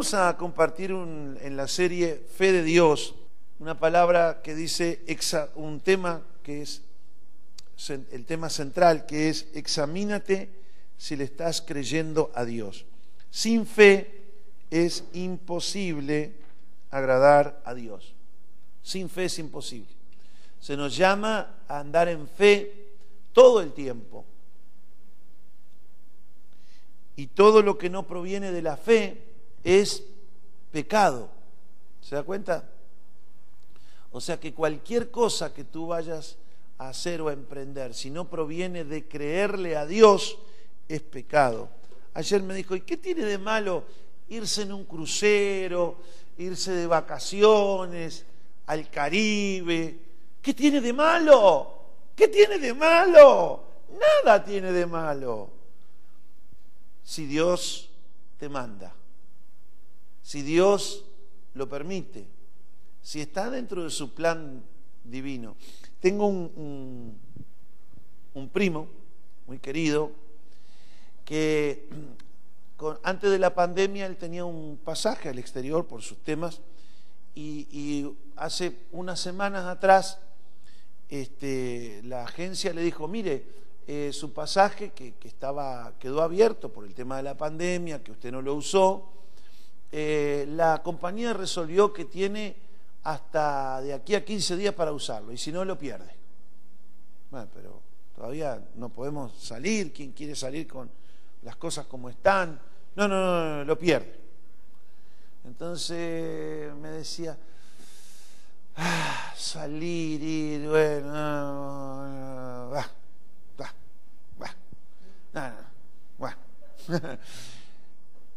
Vamos a compartir en la serie Fe de Dios una palabra que dice un tema que es el tema central, que es examínate si le estás creyendo a Dios. Sin fe es imposible agradar a Dios. Sin fe es imposible. Se nos llama a andar en fe todo el tiempo. Y todo lo que no proviene de la fe es pecado. ¿Se da cuenta? O sea que cualquier cosa que tú vayas a hacer o a emprender, si no proviene de creerle a Dios, es pecado. Ayer me dijo, ¿y qué tiene de malo irse en un crucero, irse de vacaciones al Caribe? ¿Qué tiene de malo? ¿Qué tiene de malo? Nada tiene de malo. Si Dios te manda si Dios lo permite, si está dentro de su plan divino. Tengo un, un, primo muy querido que antes de la pandemia él tenía un pasaje al exterior por sus temas y, hace unas semanas atrás este, la agencia le dijo, mire, eh, su pasaje que, que, estaba, quedó abierto por el tema de la pandemia, que usted no lo usó, eh, la compañía resolvió que tiene hasta de aquí a 15 días para usarlo y si no lo pierde. Bueno, pero todavía no podemos salir, ¿quién quiere salir con las cosas como están? No, no, no, lo pierde. Entonces me decía, ah, salir, ir, bueno, va, va, va, no, bueno.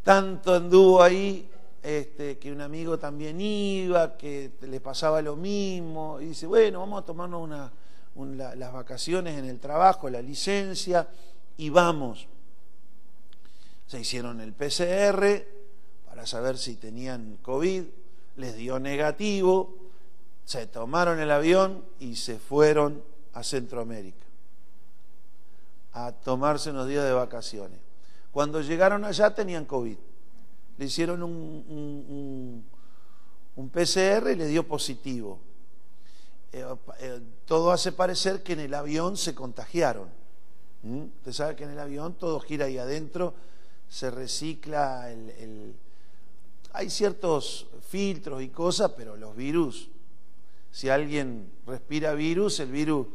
tanto anduvo ahí este, que un amigo también iba, que le pasaba lo mismo, y dice, bueno, vamos a tomarnos una, las vacaciones en el trabajo, la licencia, y vamos. Se hicieron el PCR para saber si tenían COVID, les dio negativo, se tomaron el avión y se fueron a Centroamérica a tomarse unos días de vacaciones. Cuando llegaron allá tenían COVID. Le hicieron un, PCR y le dio positivo. Eh, eh, todo hace parecer que en el avión se contagiaron. ¿Mm? Usted sabe que en el avión todo gira ahí adentro, se recicla el, Hay ciertos filtros y cosas, pero los virus, si alguien respira virus, el virus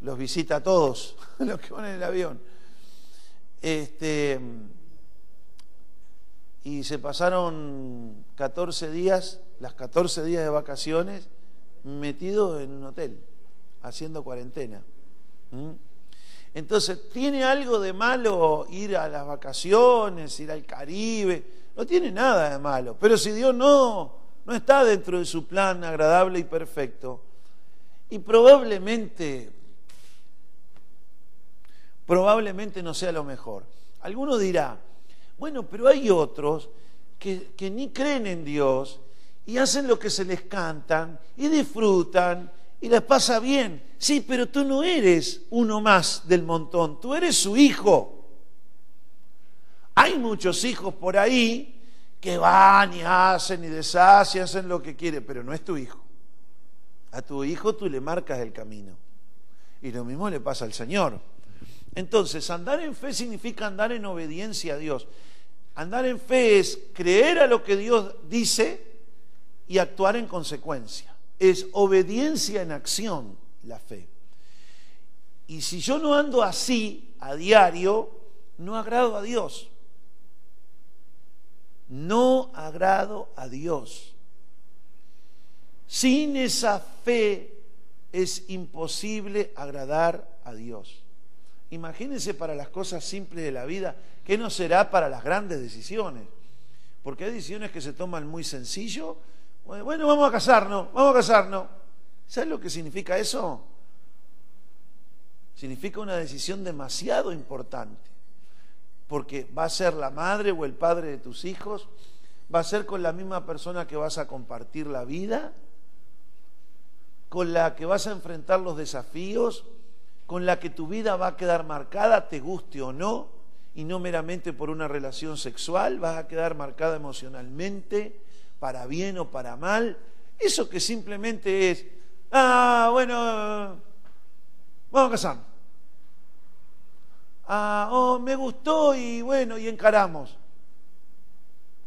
los visita a todos, los que van en el avión. Este, y se pasaron 14 días, las 14 días de vacaciones, metidos en un hotel, haciendo cuarentena. ¿Mm? Entonces, ¿tiene algo de malo ir a las vacaciones, ir al Caribe? No tiene nada de malo. Pero si Dios no, no está dentro de su plan agradable y perfecto, y probablemente probablemente no sea lo mejor. Alguno dirá, bueno, pero hay otros que, ni creen en Dios y hacen lo que se les cantan y disfrutan y les pasa bien. Sí, pero tú no eres uno más del montón, tú eres su hijo. Hay muchos hijos por ahí que van y hacen y deshacen, hacen lo que quieren, pero no es tu hijo. A tu hijo tú le marcas el camino. Y lo mismo le pasa al Señor. Entonces, andar en fe significa andar en obediencia a Dios. Andar en fe es creer a lo que Dios dice y actuar en consecuencia. Es obediencia en acción la fe. Y si yo no ando así a diario, no agrado a Dios. No agrado a Dios. Sin esa fe es imposible agradar a Dios. Imagínense para las cosas simples de la vida, ¿qué no será para las grandes decisiones? Porque hay decisiones que se toman muy sencillo. Bueno, vamos a casarnos, vamos a casarnos. ¿Sabes lo que significa eso? Significa una decisión demasiado importante. Porque va a ser la madre o el padre de tus hijos, va a ser con la misma persona que vas a compartir la vida, con la que vas a enfrentar los desafíos, con la que tu vida va a quedar marcada, te guste o no, y no meramente por una relación sexual, vas a quedar marcada emocionalmente, para bien o para mal. Eso que simplemente es, ah, bueno, vamos a casarnos. Ah, oh, me gustó y bueno, y encaramos.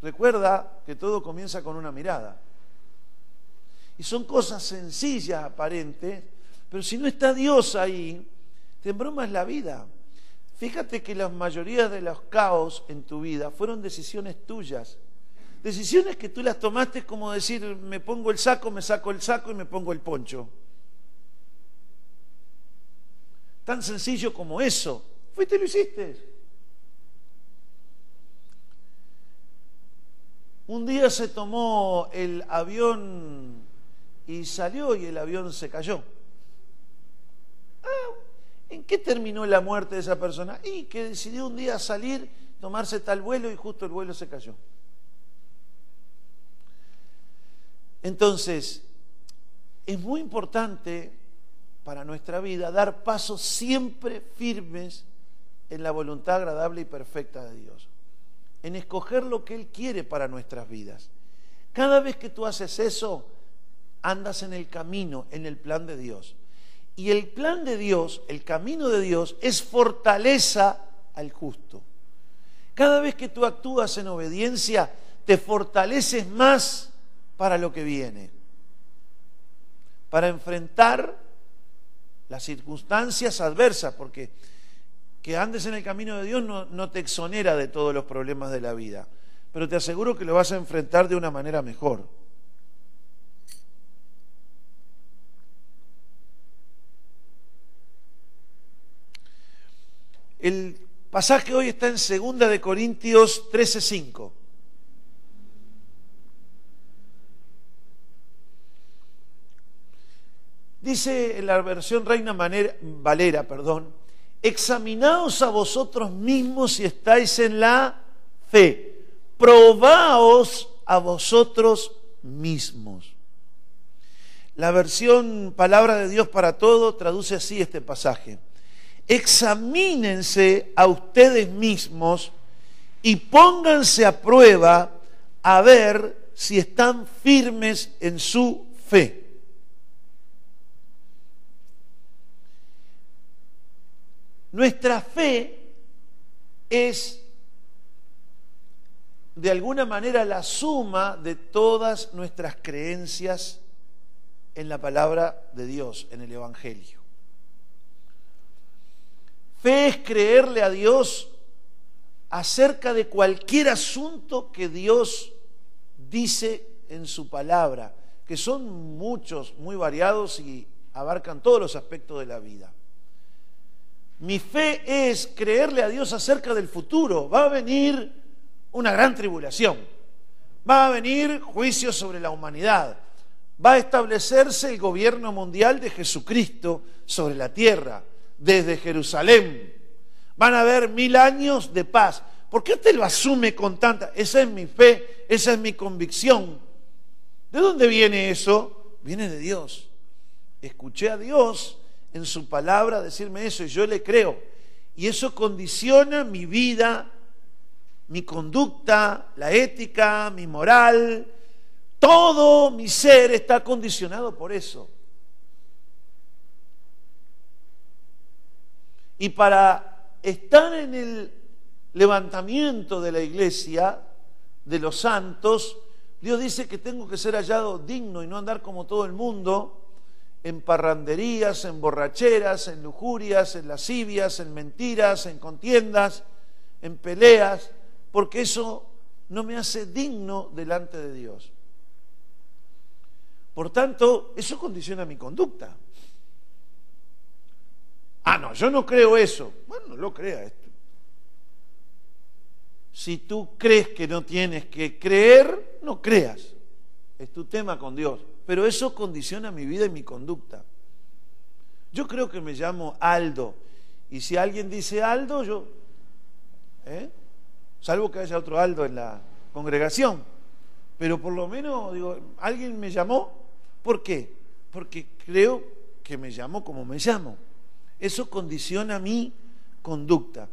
Recuerda que todo comienza con una mirada. Y son cosas sencillas, aparentes, pero si no está Dios ahí, te embromas la vida. Fíjate que la mayoría de los caos en tu vida fueron decisiones tuyas. Decisiones que tú las tomaste como decir, me pongo el saco, me saco el saco y me pongo el poncho. Tan sencillo como eso. Fuiste y lo hiciste. Un día se tomó el avión y salió y el avión se cayó. Ah, ¿En qué terminó la muerte de esa persona? Y que decidió un día salir, tomarse tal vuelo y justo el vuelo se cayó. Entonces, es muy importante para nuestra vida dar pasos siempre firmes en la voluntad agradable y perfecta de Dios, en escoger lo que Él quiere para nuestras vidas. Cada vez que tú haces eso, andas en el camino, en el plan de Dios. Y el plan de Dios, el camino de Dios, es fortaleza al justo. Cada vez que tú actúas en obediencia, te fortaleces más para lo que viene, para enfrentar las circunstancias adversas, porque que andes en el camino de Dios no, no, te exonera de todos los problemas de la vida, pero te aseguro que lo vas a enfrentar de una manera mejor. El pasaje hoy está en 2 de Corintios 13:5. Dice la versión Reina Valera, perdón, examinaos a vosotros mismos si estáis en la fe, probaos a vosotros mismos. La versión Palabra de Dios para todo traduce así este pasaje examínense a ustedes mismos y pónganse a prueba a ver si están firmes en su fe. Nuestra fe es de alguna manera la suma de todas nuestras creencias en la palabra de Dios, en el Evangelio. Fe es creerle a Dios acerca de cualquier asunto que Dios dice en su palabra, que son muchos, muy variados y abarcan todos los aspectos de la vida. Mi fe es creerle a Dios acerca del futuro. Va a venir una gran tribulación. Va a venir juicio sobre la humanidad. Va a establecerse el gobierno mundial de Jesucristo sobre la tierra desde Jerusalén. Van a haber mil años de paz. ¿Por qué usted lo asume con tanta? Esa es mi fe, esa es mi convicción. ¿De dónde viene eso? Viene de Dios. Escuché a Dios en su palabra decirme eso y yo le creo. Y eso condiciona mi vida, mi conducta, la ética, mi moral. Todo mi ser está condicionado por eso. Y para estar en el levantamiento de la iglesia, de los santos, Dios dice que tengo que ser hallado digno y no andar como todo el mundo en parranderías, en borracheras, en lujurias, en lascivias, en mentiras, en contiendas, en peleas, porque eso no me hace digno delante de Dios. Por tanto, eso condiciona mi conducta. Ah, no, yo no creo eso. Bueno, no lo crea esto. Si tú crees que no tienes que creer, no creas. Es tu tema con Dios. Pero eso condiciona mi vida y mi conducta. Yo creo que me llamo Aldo. Y si alguien dice Aldo, yo... ¿eh? Salvo que haya otro Aldo en la congregación. Pero por lo menos, digo, alguien me llamó. ¿Por qué? Porque creo que me llamo como me llamo. Eso condiciona mi conducta.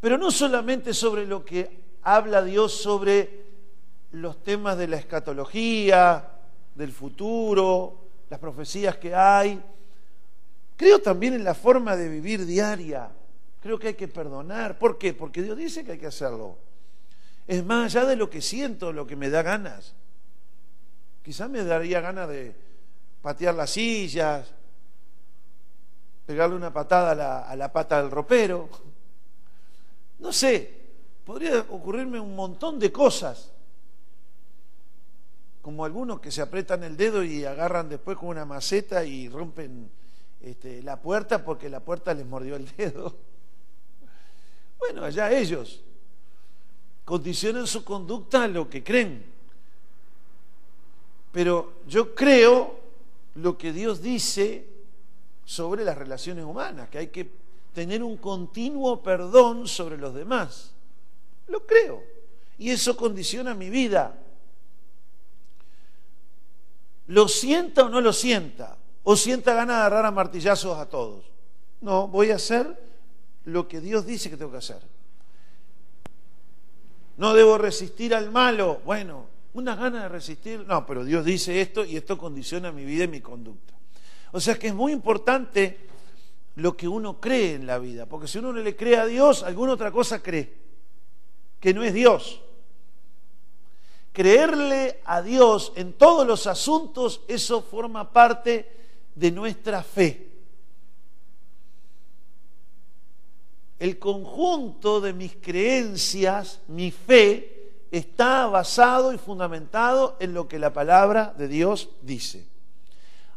Pero no solamente sobre lo que habla Dios sobre los temas de la escatología, del futuro, las profecías que hay. Creo también en la forma de vivir diaria. Creo que hay que perdonar. ¿Por qué? Porque Dios dice que hay que hacerlo. Es más allá de lo que siento, lo que me da ganas. Quizás me daría ganas de patear las sillas, pegarle una patada a la, pata del ropero. No sé, podría ocurrirme un montón de cosas como algunos que se apretan el dedo y agarran después con una maceta y rompen este, la puerta porque la puerta les mordió el dedo. Bueno, allá ellos condicionan su conducta a lo que creen. Pero yo creo lo que Dios dice sobre las relaciones humanas, que hay que tener un continuo perdón sobre los demás. Lo creo. Y eso condiciona mi vida lo sienta o no lo sienta, o sienta ganas de agarrar a martillazos a todos. No, voy a hacer lo que Dios dice que tengo que hacer. No debo resistir al malo. Bueno, una gana de resistir. No, pero Dios dice esto y esto condiciona mi vida y mi conducta. O sea que es muy importante lo que uno cree en la vida, porque si uno no le cree a Dios, alguna otra cosa cree, que no es Dios. Creerle a Dios en todos los asuntos, eso forma parte de nuestra fe. El conjunto de mis creencias, mi fe, está basado y fundamentado en lo que la palabra de Dios dice.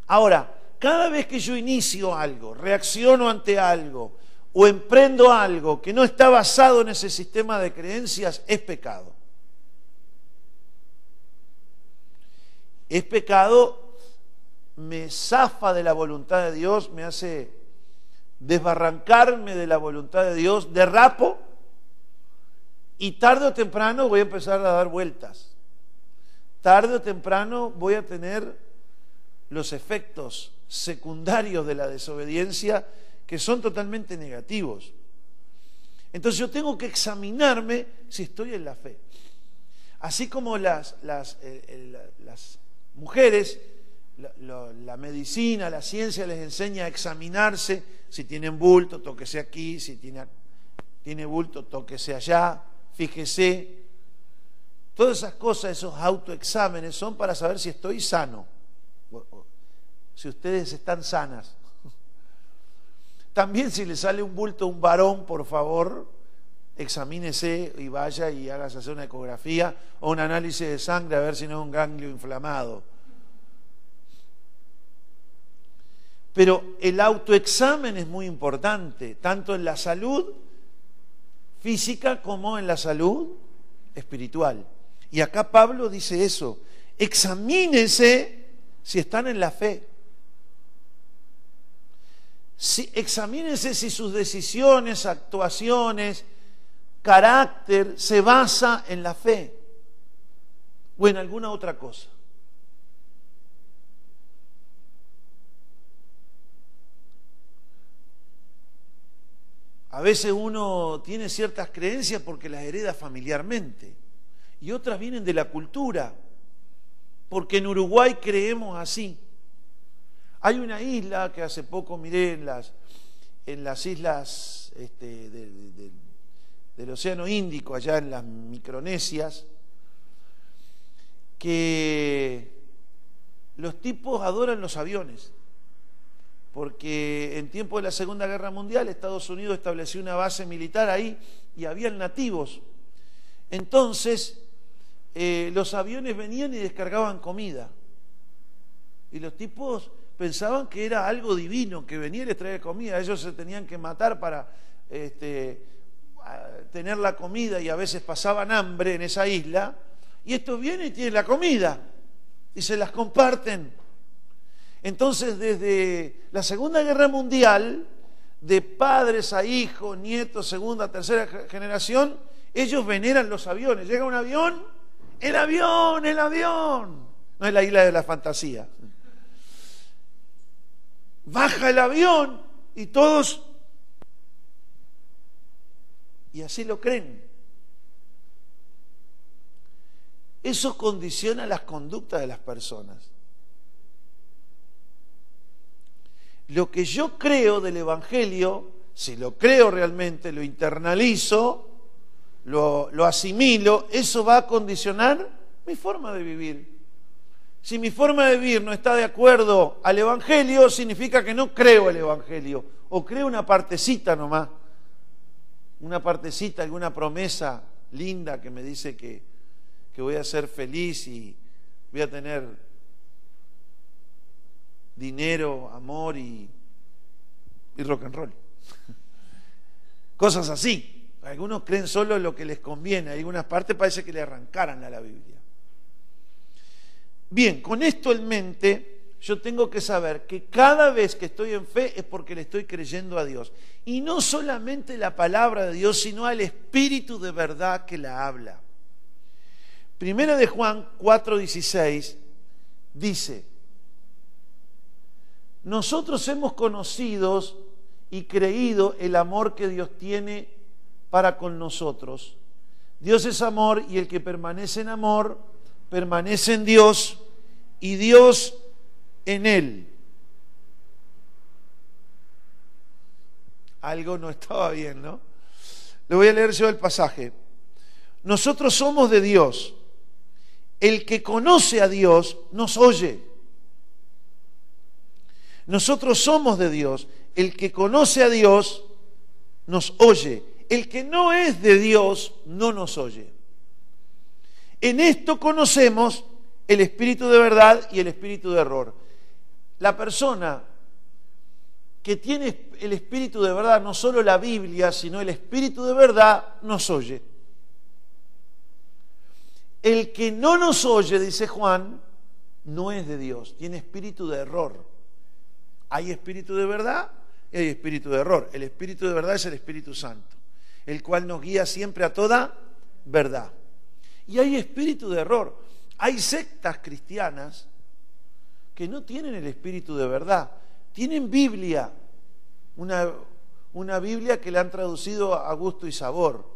Ahora, cada vez que yo inicio algo, reacciono ante algo o emprendo algo que no está basado en ese sistema de creencias, es pecado. es pecado, me zafa de la voluntad de Dios, me hace desbarrancarme de la voluntad de Dios, derrapo y tarde o temprano voy a empezar a dar vueltas. Tarde o temprano voy a tener los efectos secundarios de la desobediencia que son totalmente negativos. Entonces yo tengo que examinarme si estoy en la fe. Así como las, las, eh, las mujeres, la, medicina, la ciencia les enseña a examinarse, si tienen bulto, tóquese aquí, si tiene, tiene bulto, tóquese allá, fíjese. Todas esas cosas, esos autoexámenes son para saber si estoy sano, si ustedes están sanas. También si le sale un bulto a un varón, por favor, examínese y vaya y hágase hacer una ecografía o un análisis de sangre a ver si no es un ganglio inflamado. Pero el autoexamen es muy importante, tanto en la salud física como en la salud espiritual. Y acá Pablo dice eso, examínense si están en la fe. Si, examínense si sus decisiones, actuaciones, carácter se basa en la fe o en alguna otra cosa. A veces uno tiene ciertas creencias porque las hereda familiarmente y otras vienen de la cultura, porque en Uruguay creemos así. Hay una isla que hace poco miré en las, islas este, del Océano Índico, allá en las Micronesias, que los tipos adoran los aviones porque en tiempo de la Segunda Guerra Mundial Estados Unidos estableció una base militar ahí y habían nativos. Entonces, eh, los aviones venían y descargaban comida. Y los tipos pensaban que era algo divino, que venía y les traía comida. Ellos se tenían que matar para este, tener la comida y a veces pasaban hambre en esa isla. Y estos vienen y tienen la comida y se las comparten. Entonces, desde la Segunda Guerra Mundial, de padres a hijos, nietos, segunda, tercera generación, ellos veneran los aviones. Llega un avión, el avión, el avión. No es la isla de la fantasía. Baja el avión y todos y así lo creen. Eso condiciona las conductas de las personas. Lo que yo creo del Evangelio, si lo creo realmente, lo internalizo, lo, lo asimilo, eso va a condicionar mi forma de vivir. Si mi forma de vivir no está de acuerdo al Evangelio, significa que no creo el Evangelio, o creo una partecita nomás, una partecita, alguna promesa linda que me dice que, que voy a ser feliz y voy a tener dinero, amor y, y rock and roll. Cosas así. Algunos creen solo lo que les conviene, algunas partes parece que le arrancaran a la Biblia. Bien, con esto en mente, yo tengo que saber que cada vez que estoy en fe es porque le estoy creyendo a Dios. Y no solamente la palabra de Dios, sino al Espíritu de verdad que la habla. Primera de Juan 4:16 dice, nosotros hemos conocido y creído el amor que Dios tiene para con nosotros. Dios es amor y el que permanece en amor permanece en Dios y Dios en él. Algo no estaba bien, ¿no? Le voy a leer yo el pasaje. Nosotros somos de Dios. El que conoce a Dios nos oye. Nosotros somos de Dios. El que conoce a Dios nos oye. El que no es de Dios no nos oye. En esto conocemos el espíritu de verdad y el espíritu de error. La persona que tiene el espíritu de verdad, no solo la Biblia, sino el espíritu de verdad, nos oye. El que no nos oye, dice Juan, no es de Dios, tiene espíritu de error. Hay espíritu de verdad y hay espíritu de error. El espíritu de verdad es el Espíritu Santo, el cual nos guía siempre a toda verdad. Y hay espíritu de error. Hay sectas cristianas que no tienen el espíritu de verdad. Tienen Biblia, una, una Biblia que la han traducido a gusto y sabor.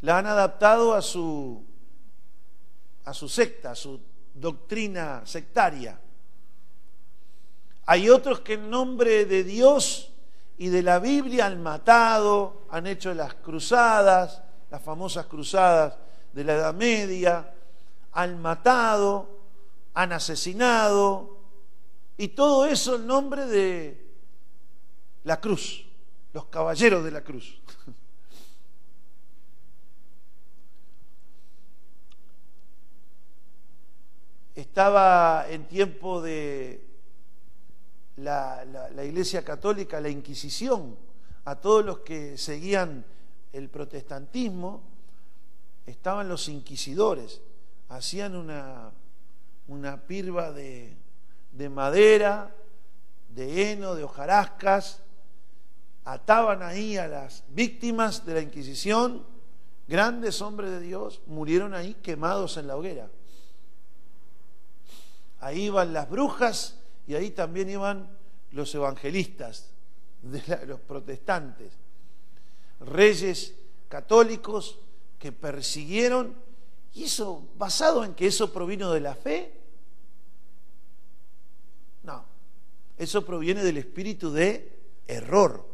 La han adaptado a su, a su secta, a su doctrina sectaria. Hay otros que en nombre de Dios y de la Biblia han matado, han hecho las cruzadas, las famosas cruzadas de la Edad Media, han matado, han asesinado, y todo eso en nombre de la cruz, los caballeros de la cruz. Estaba en tiempo de la, la, Iglesia Católica, la Inquisición, a todos los que seguían el protestantismo, estaban los inquisidores, hacían una, una pirba de, de madera, de heno, de hojarascas, ataban ahí a las víctimas de la Inquisición, grandes hombres de Dios, murieron ahí quemados en la hoguera. Ahí iban las brujas y ahí también iban los evangelistas, los protestantes, reyes católicos que persiguieron, y eso, basado en que eso provino de la fe, no, eso proviene del espíritu de error,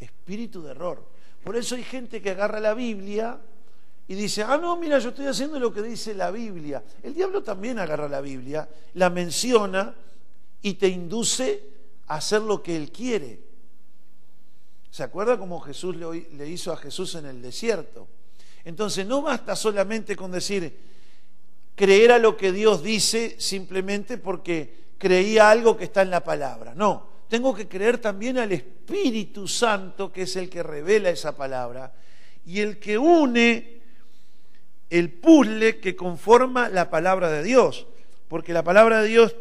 espíritu de error. Por eso hay gente que agarra la Biblia y dice, ah, no, mira, yo estoy haciendo lo que dice la Biblia. El diablo también agarra la Biblia, la menciona y te induce a hacer lo que él quiere. ¿Se acuerda cómo Jesús le hizo a Jesús en el desierto? Entonces no basta solamente con decir, creer a lo que Dios dice simplemente porque creía algo que está en la palabra. No, tengo que creer también al Espíritu Santo, que es el que revela esa palabra, y el que une el puzzle que conforma la palabra de Dios. Porque la palabra de Dios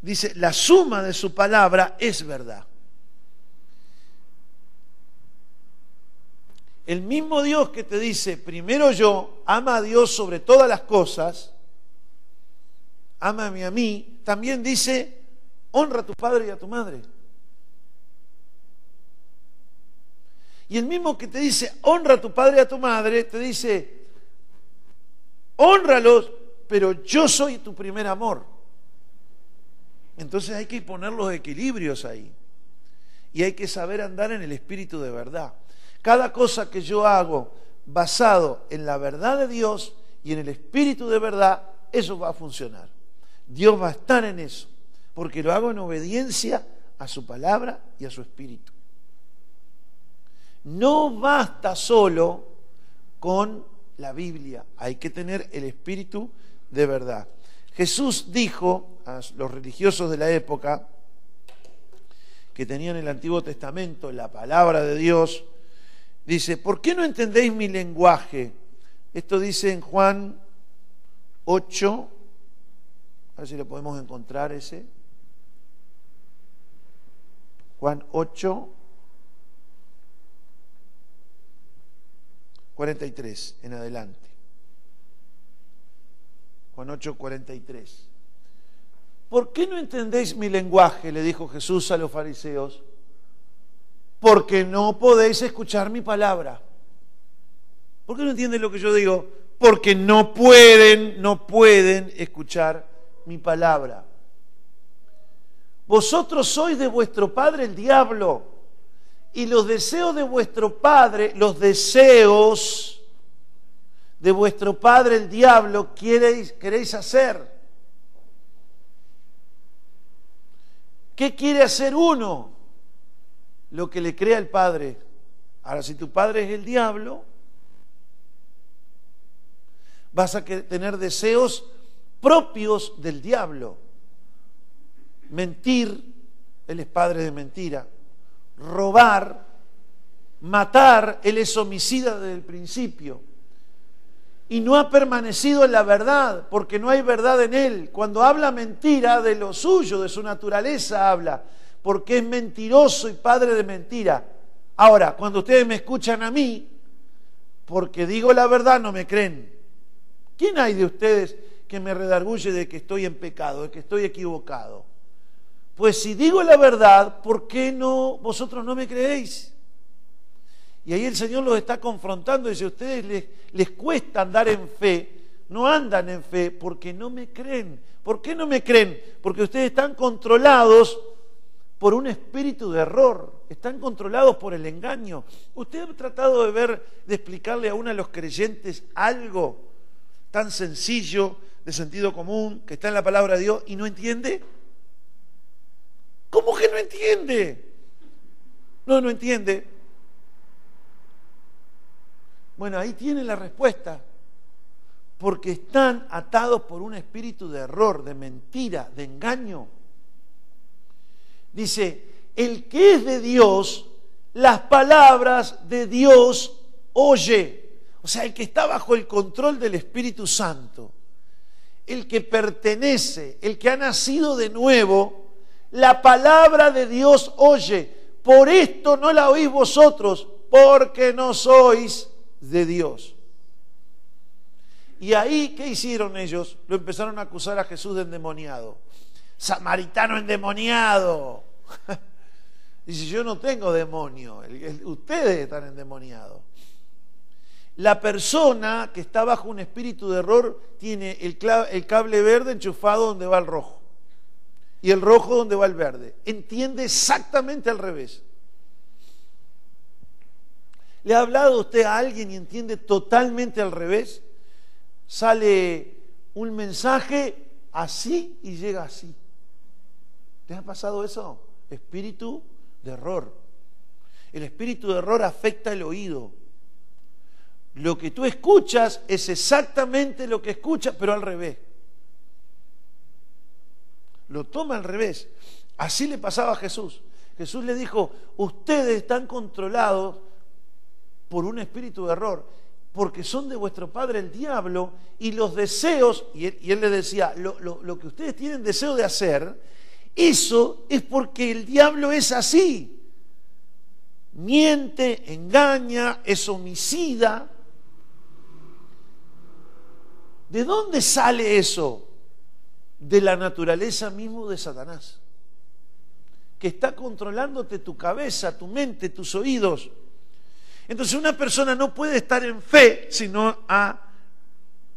dice, la suma de su palabra es verdad. El mismo Dios que te dice, primero yo, ama a Dios sobre todas las cosas, ámame a mí, también dice, honra a tu padre y a tu madre. Y el mismo que te dice, honra a tu padre y a tu madre, te dice, honralos, pero yo soy tu primer amor. Entonces hay que poner los equilibrios ahí. Y hay que saber andar en el espíritu de verdad. Cada cosa que yo hago basado en la verdad de Dios y en el espíritu de verdad, eso va a funcionar. Dios va a estar en eso, porque lo hago en obediencia a su palabra y a su espíritu. No basta solo con la Biblia, hay que tener el espíritu de verdad. Jesús dijo a los religiosos de la época que tenían el Antiguo Testamento, la palabra de Dios, dice, ¿por qué no entendéis mi lenguaje? Esto dice en Juan 8, a ver si lo podemos encontrar ese. Juan 8, 43 en adelante. Juan 8, 43. ¿Por qué no entendéis mi lenguaje? le dijo Jesús a los fariseos. Porque no podéis escuchar mi palabra. ¿Por qué no entienden lo que yo digo? Porque no pueden, no pueden escuchar mi palabra. Vosotros sois de vuestro padre el diablo y los deseos de vuestro padre, los deseos de vuestro padre el diablo queréis, queréis hacer. ¿Qué quiere hacer uno? Lo que le crea el padre. Ahora, si tu padre es el diablo, vas a tener deseos propios del diablo. Mentir, él es padre de mentira. Robar, matar, él es homicida desde el principio. Y no ha permanecido en la verdad, porque no hay verdad en él. Cuando habla mentira, de lo suyo, de su naturaleza habla, porque es mentiroso y padre de mentira. Ahora, cuando ustedes me escuchan a mí, porque digo la verdad, no me creen. ¿Quién hay de ustedes que me redarguye de que estoy en pecado, de que estoy equivocado? Pues si digo la verdad, ¿por qué no vosotros no me creéis? Y ahí el Señor los está confrontando y dice, a ustedes les, les cuesta andar en fe, no andan en fe porque no me creen. ¿Por qué no me creen? Porque ustedes están controlados por un espíritu de error, están controlados por el engaño. ¿Usted ha tratado de ver, de explicarle a uno de los creyentes algo tan sencillo, de sentido común, que está en la palabra de Dios y no entiende? ¿Cómo que no entiende? No, no entiende. Bueno, ahí tiene la respuesta. Porque están atados por un espíritu de error, de mentira, de engaño. Dice, el que es de Dios, las palabras de Dios oye. O sea, el que está bajo el control del Espíritu Santo, el que pertenece, el que ha nacido de nuevo, la palabra de Dios oye. Por esto no la oís vosotros, porque no sois de Dios. Y ahí, ¿qué hicieron ellos? Lo empezaron a acusar a Jesús de endemoniado. Samaritano endemoniado. Dice, yo no tengo demonio, ustedes están endemoniados. La persona que está bajo un espíritu de error tiene el, cable verde enchufado donde va el rojo y el rojo donde va el verde. Entiende exactamente al revés. ¿Le ha hablado usted a alguien y entiende totalmente al revés? Sale un mensaje así y llega así. ¿Le ha pasado eso? Espíritu de error. El espíritu de error afecta el oído lo que tú escuchas es exactamente lo que escuchas, pero al revés. Lo toma al revés. Así le pasaba a Jesús. Jesús le dijo, ustedes están controlados por un espíritu de error, porque son de vuestro padre el diablo y los deseos, y él, le decía, lo, lo que ustedes tienen deseo de hacer, eso es porque el diablo es así. Miente, engaña, es homicida, ¿De dónde sale eso? De la naturaleza mismo de Satanás, que está controlándote tu cabeza, tu mente, tus oídos. Entonces una persona no puede estar en fe si no ha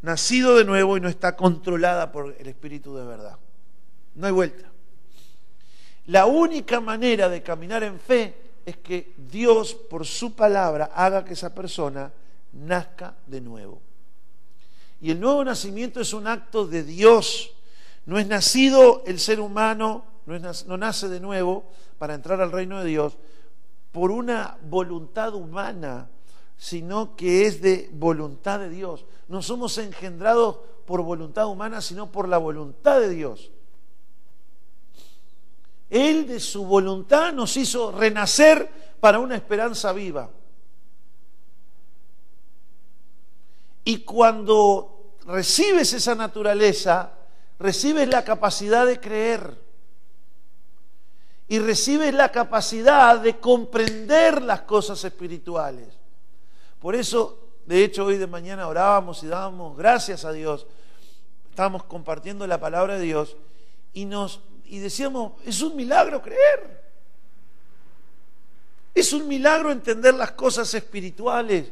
nacido de nuevo y no está controlada por el Espíritu de verdad. No hay vuelta. La única manera de caminar en fe es que Dios, por su palabra, haga que esa persona nazca de nuevo. Y el nuevo nacimiento es un acto de Dios. No es nacido el ser humano, no, nace de nuevo para entrar al reino de Dios por una voluntad humana, sino que es de voluntad de Dios. No somos engendrados por voluntad humana, sino por la voluntad de Dios. Él de su voluntad nos hizo renacer para una esperanza viva. Y cuando recibes esa naturaleza, recibes la capacidad de creer y recibes la capacidad de comprender las cosas espirituales. Por eso, de hecho, hoy de mañana orábamos y dábamos gracias a Dios. Estábamos compartiendo la palabra de Dios y nos y decíamos, es un milagro creer. Es un milagro entender las cosas espirituales.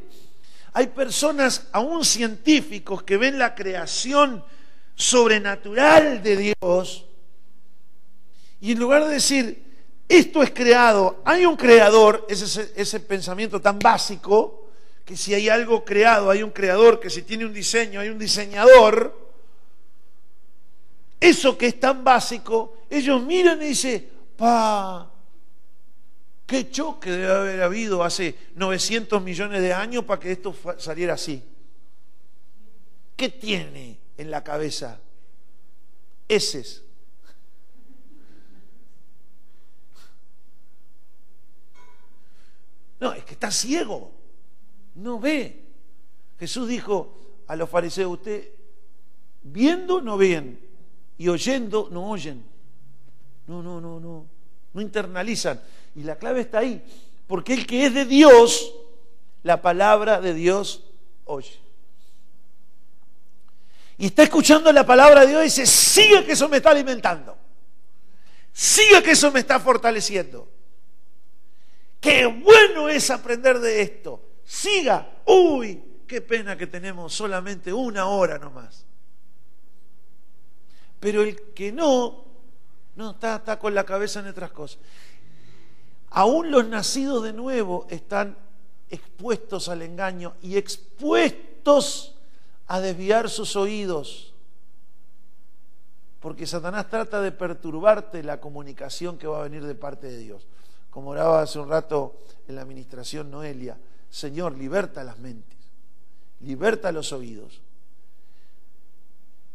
Hay personas, aún científicos, que ven la creación sobrenatural de Dios y en lugar de decir, esto es creado, hay un creador, ese, ese pensamiento tan básico, que si hay algo creado, hay un creador, que si tiene un diseño, hay un diseñador, eso que es tan básico, ellos miran y dicen, pa, qué choque debe haber habido hace 900 millones de años para que esto saliera así. ¿Qué tiene en la cabeza? Eses. No, es que está ciego, no ve. Jesús dijo a los fariseos, usted viendo no ven y oyendo no oyen. No, no, no, no, no internalizan. Y la clave está ahí, porque el que es de Dios, la palabra de Dios oye. Y está escuchando la palabra de Dios y dice, sigue que eso me está alimentando. Sigue que eso me está fortaleciendo. Qué bueno es aprender de esto. Siga. Uy, qué pena que tenemos solamente una hora nomás. Pero el que no, no está, está con la cabeza en otras cosas. Aún los nacidos de nuevo están expuestos al engaño y expuestos a desviar sus oídos. Porque Satanás trata de perturbarte la comunicación que va a venir de parte de Dios como oraba hace un rato en la administración Noelia, Señor, liberta las mentes, liberta los oídos,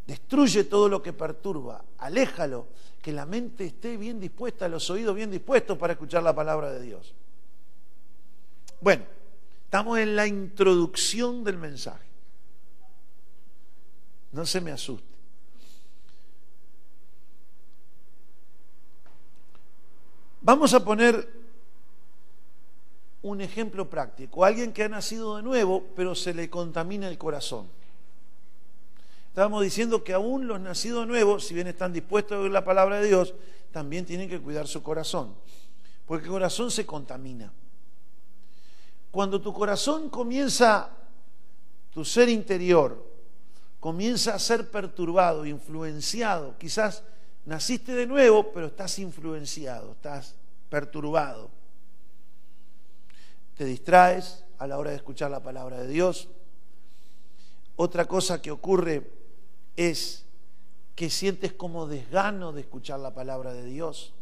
destruye todo lo que perturba, aléjalo, que la mente esté bien dispuesta, los oídos bien dispuestos para escuchar la palabra de Dios. Bueno, estamos en la introducción del mensaje. No se me asuste. Vamos a poner un ejemplo práctico. Alguien que ha nacido de nuevo, pero se le contamina el corazón. Estábamos diciendo que aún los nacidos de nuevo, si bien están dispuestos a oír la palabra de Dios, también tienen que cuidar su corazón, porque el corazón se contamina. Cuando tu corazón comienza, tu ser interior, comienza a ser perturbado, influenciado, quizás Naciste de nuevo, pero estás influenciado, estás perturbado. Te distraes a la hora de escuchar la palabra de Dios. Otra cosa que ocurre es que sientes como desgano de escuchar la palabra de Dios.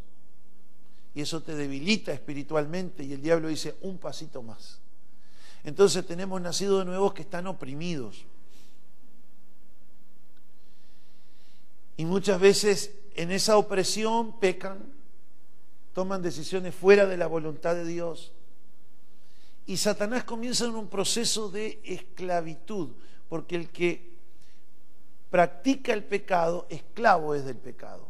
Y eso te debilita espiritualmente y el diablo dice un pasito más. Entonces tenemos nacidos de nuevo que están oprimidos. Y muchas veces en esa opresión pecan, toman decisiones fuera de la voluntad de Dios. Y Satanás comienza en un proceso de esclavitud, porque el que practica el pecado, esclavo es del pecado.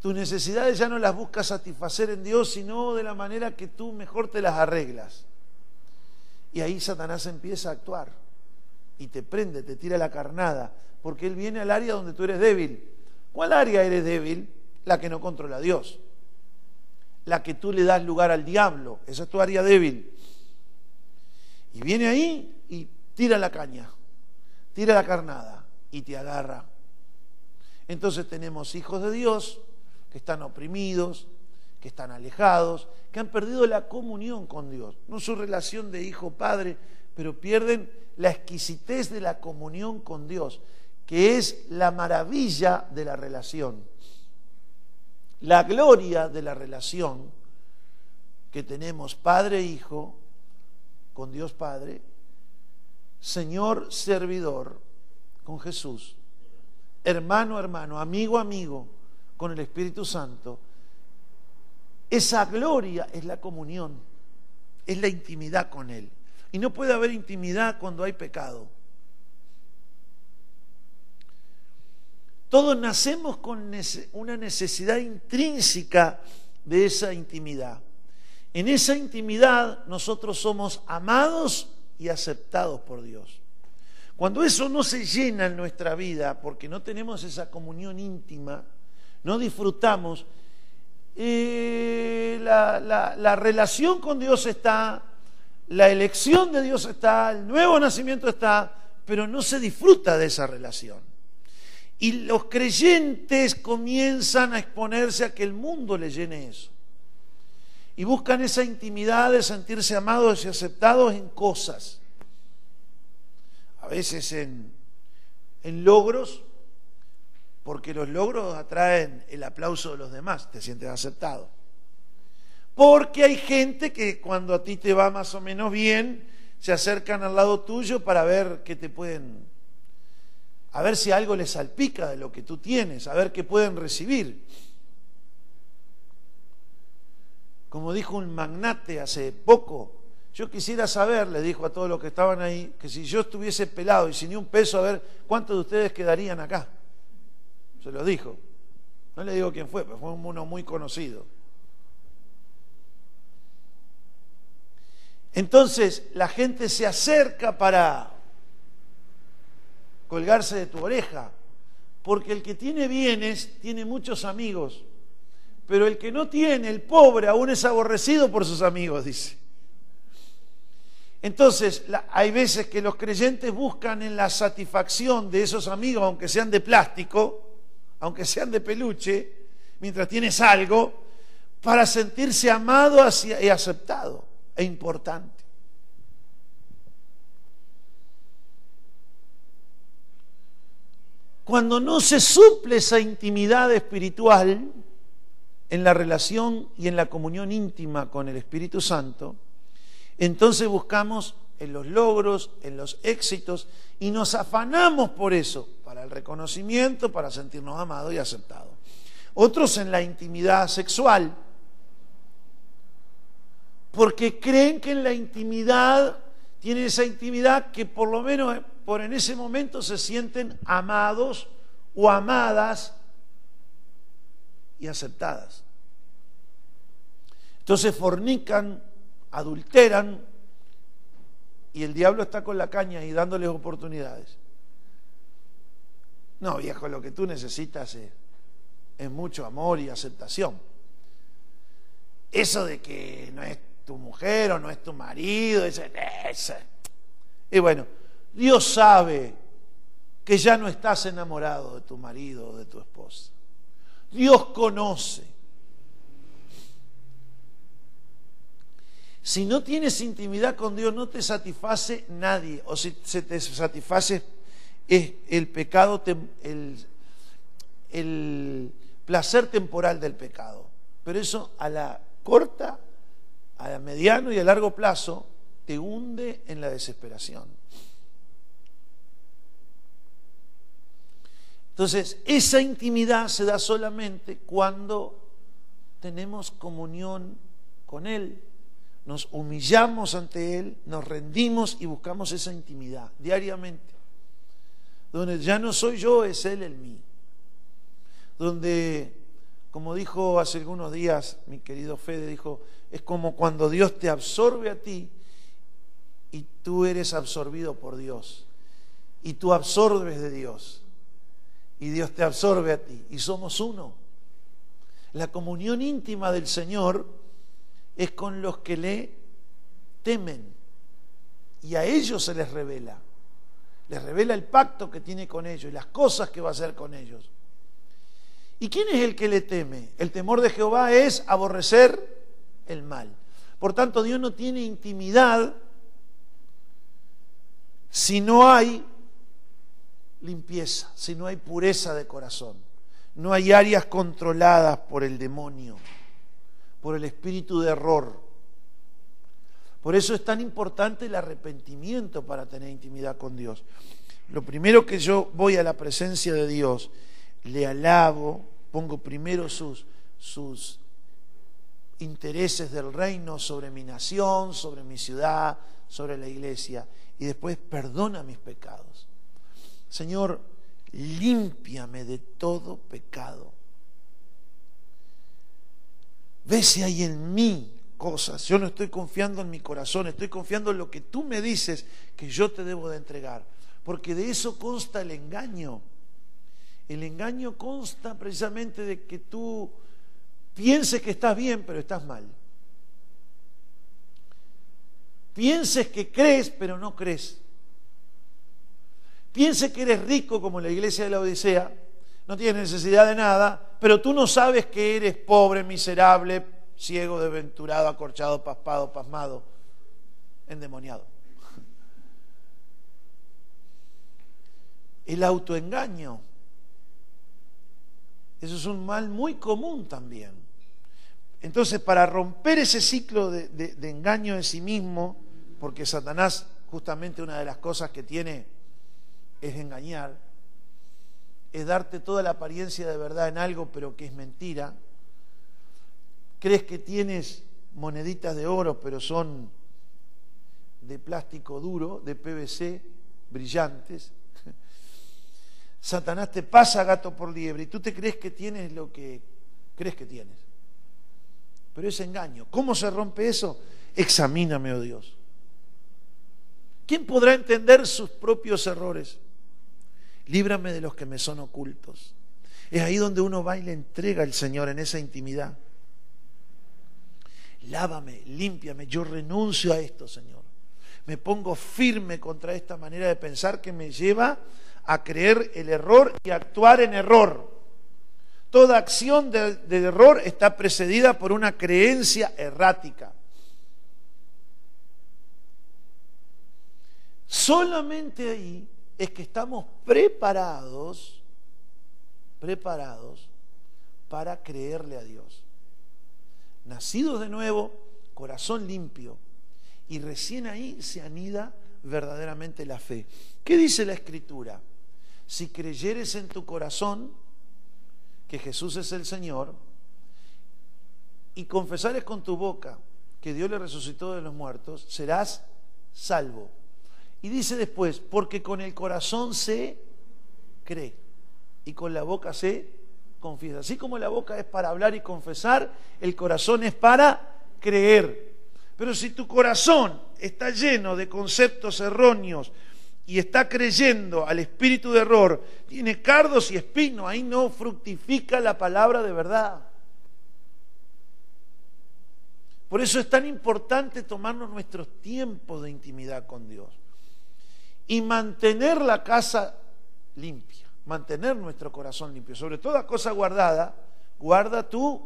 Tus necesidades ya no las buscas satisfacer en Dios, sino de la manera que tú mejor te las arreglas. Y ahí Satanás empieza a actuar y te prende, te tira la carnada, porque Él viene al área donde tú eres débil. ¿Cuál área eres débil? La que no controla a Dios. la que tú le das lugar al diablo. Esa es tu área débil. Y viene ahí y tira la caña, tira la carnada y te agarra. Entonces tenemos hijos de Dios que están oprimidos, que están alejados, que han perdido la comunión con Dios, no su relación de hijo-padre, pero pierden la exquisitez de la comunión con Dios, que es la maravilla de la relación, la gloria de la relación que tenemos Padre e con Dios Padre, Señor servidor con Jesús, hermano hermano, amigo amigo con el Espíritu Santo. Esa gloria es la comunión, es la intimidad con Él. Y no puede haber intimidad cuando hay pecado. Todos nacemos con una necesidad intrínseca de esa intimidad. En esa intimidad nosotros somos amados y aceptados por Dios. Cuando eso no se llena en nuestra vida, porque no tenemos esa comunión íntima, no disfrutamos, eh, la, la relación con Dios está, la elección de Dios está, el nuevo nacimiento está, pero no se disfruta de esa relación. Y los creyentes comienzan a exponerse a que el mundo le llene eso y buscan esa intimidad de sentirse amados y aceptados en cosas, a veces en, en logros, porque los logros atraen el aplauso de los demás, te sientes aceptado. Porque hay gente que cuando a ti te va más o menos bien, se acercan al lado tuyo para ver qué te pueden, a ver si algo les salpica de lo que tú tienes, a ver qué pueden recibir. Como dijo un magnate hace poco, yo quisiera saber, le dijo a todos los que estaban ahí, que si yo estuviese pelado y sin ni un peso, a ver cuántos de ustedes quedarían acá. Se lo dijo. No le digo quién fue, pero fue uno muy conocido. Entonces la gente se acerca para colgarse de tu oreja, porque el que tiene bienes tiene muchos amigos pero el que no tiene, el pobre, aún es aborrecido por sus amigos, dice. Entonces, hay veces que los creyentes buscan en la satisfacción de esos amigos, aunque sean de plástico, aunque sean de peluche, mientras tienes algo, para sentirse amado y aceptado e importante. Cuando no se suple esa intimidad espiritual, en la relación y en la comunión íntima con el Espíritu Santo, entonces buscamos en los logros, en los éxitos, y nos afanamos por eso, para el reconocimiento, para sentirnos amados y aceptados. Otros en la intimidad sexual, porque creen que en la intimidad tienen esa intimidad que por lo menos por en ese momento se sienten amados o amadas y aceptadas. Entonces fornican, adulteran y el diablo está con la caña y dándoles oportunidades. No, viejo, lo que tú necesitas es, mucho amor y aceptación. Eso de que no es tu mujer o no es tu marido, ese, ese. Y bueno, Dios sabe que ya no estás enamorado de tu marido o de tu esposa. Dios conoce. Si no tienes intimidad con Dios, no te satisface nadie. O si se te satisface es el pecado, el, el placer temporal del pecado. Pero eso a la corta, a la mediano y a largo plazo te hunde en la desesperación. Entonces, esa intimidad se da solamente cuando tenemos comunión con Él, nos humillamos ante Él, nos rendimos y buscamos esa intimidad diariamente. Donde ya no soy yo, es Él el mí. Donde, como dijo hace algunos días mi querido Fede, dijo, es como cuando Dios te absorbe a ti y tú eres absorbido por Dios. Y tú absorbes de Dios y Dios te absorbe a ti y somos uno. La comunión íntima del Señor es con los que le temen y a ellos se les revela. Les revela el pacto que tiene con ellos y las cosas que va a hacer con ellos. ¿Y quién es el que le teme? El temor de Jehová es aborrecer el mal. Por tanto, Dios no tiene intimidad si no hay limpieza, si no hay pureza de corazón. No hay áreas controladas por el demonio, por el espíritu de error. Por eso es tan importante el arrepentimiento para tener intimidad con Dios. Lo primero que yo voy a la presencia de Dios, le alabo, pongo primero sus, sus intereses del reino sobre mi nación, sobre mi ciudad, sobre la iglesia, y después perdona mis pecados. Señor, límpiame de todo pecado. Ve si hay en mí cosas. Yo no estoy confiando en mi corazón, estoy confiando en lo que tú me dices que yo te debo de entregar. Porque de eso consta el engaño. El engaño consta precisamente de que tú pienses que estás bien, pero estás mal. Pienses que crees, pero no crees. Piense que eres rico como la iglesia de la Odisea, no tienes necesidad de nada, pero tú no sabes que eres pobre, miserable, ciego, desventurado, acorchado, paspado, pasmado, endemoniado. El autoengaño. Eso es un mal muy común también. Entonces, para romper ese ciclo de, de engaño en sí mismo, porque Satanás justamente una de las cosas que tiene es engañar, es darte toda la apariencia de verdad en algo, pero que es mentira. Crees que tienes moneditas de oro, pero son de plástico duro, de PVC, brillantes. Satanás te pasa gato por liebre y tú te crees que tienes lo que crees que tienes. Pero es engaño. ¿Cómo se rompe eso? Examíname, oh Dios. ¿Quién podrá entender sus propios errores? Líbrame de los que me son ocultos. Es ahí donde uno va y le entrega al Señor en esa intimidad. Lávame, límpiame, yo renuncio a esto, Señor. Me pongo firme contra esta manera de pensar que me lleva a creer el error y actuar en error. Toda acción de, de error está precedida por una creencia errática. Solamente ahí es que estamos preparados, preparados para creerle a Dios. Nacidos de nuevo, corazón limpio, y recién ahí se anida verdaderamente la fe. ¿Qué dice la Escritura? Si creyeres en tu corazón que Jesús es el Señor, y confesares con tu boca que Dios le resucitó de los muertos, serás salvo. Y dice después, porque con el corazón se cree y con la boca se confiesa. Así como la boca es para hablar y confesar, el corazón es para creer. Pero si tu corazón está lleno de conceptos erróneos y está creyendo al espíritu de error, tiene cardos y espinos, ahí no fructifica la palabra de verdad. Por eso es tan importante tomarnos nuestros tiempos de intimidad con Dios y mantener la casa limpia, mantener nuestro corazón limpio. Sobre toda cosa guardada, guarda tu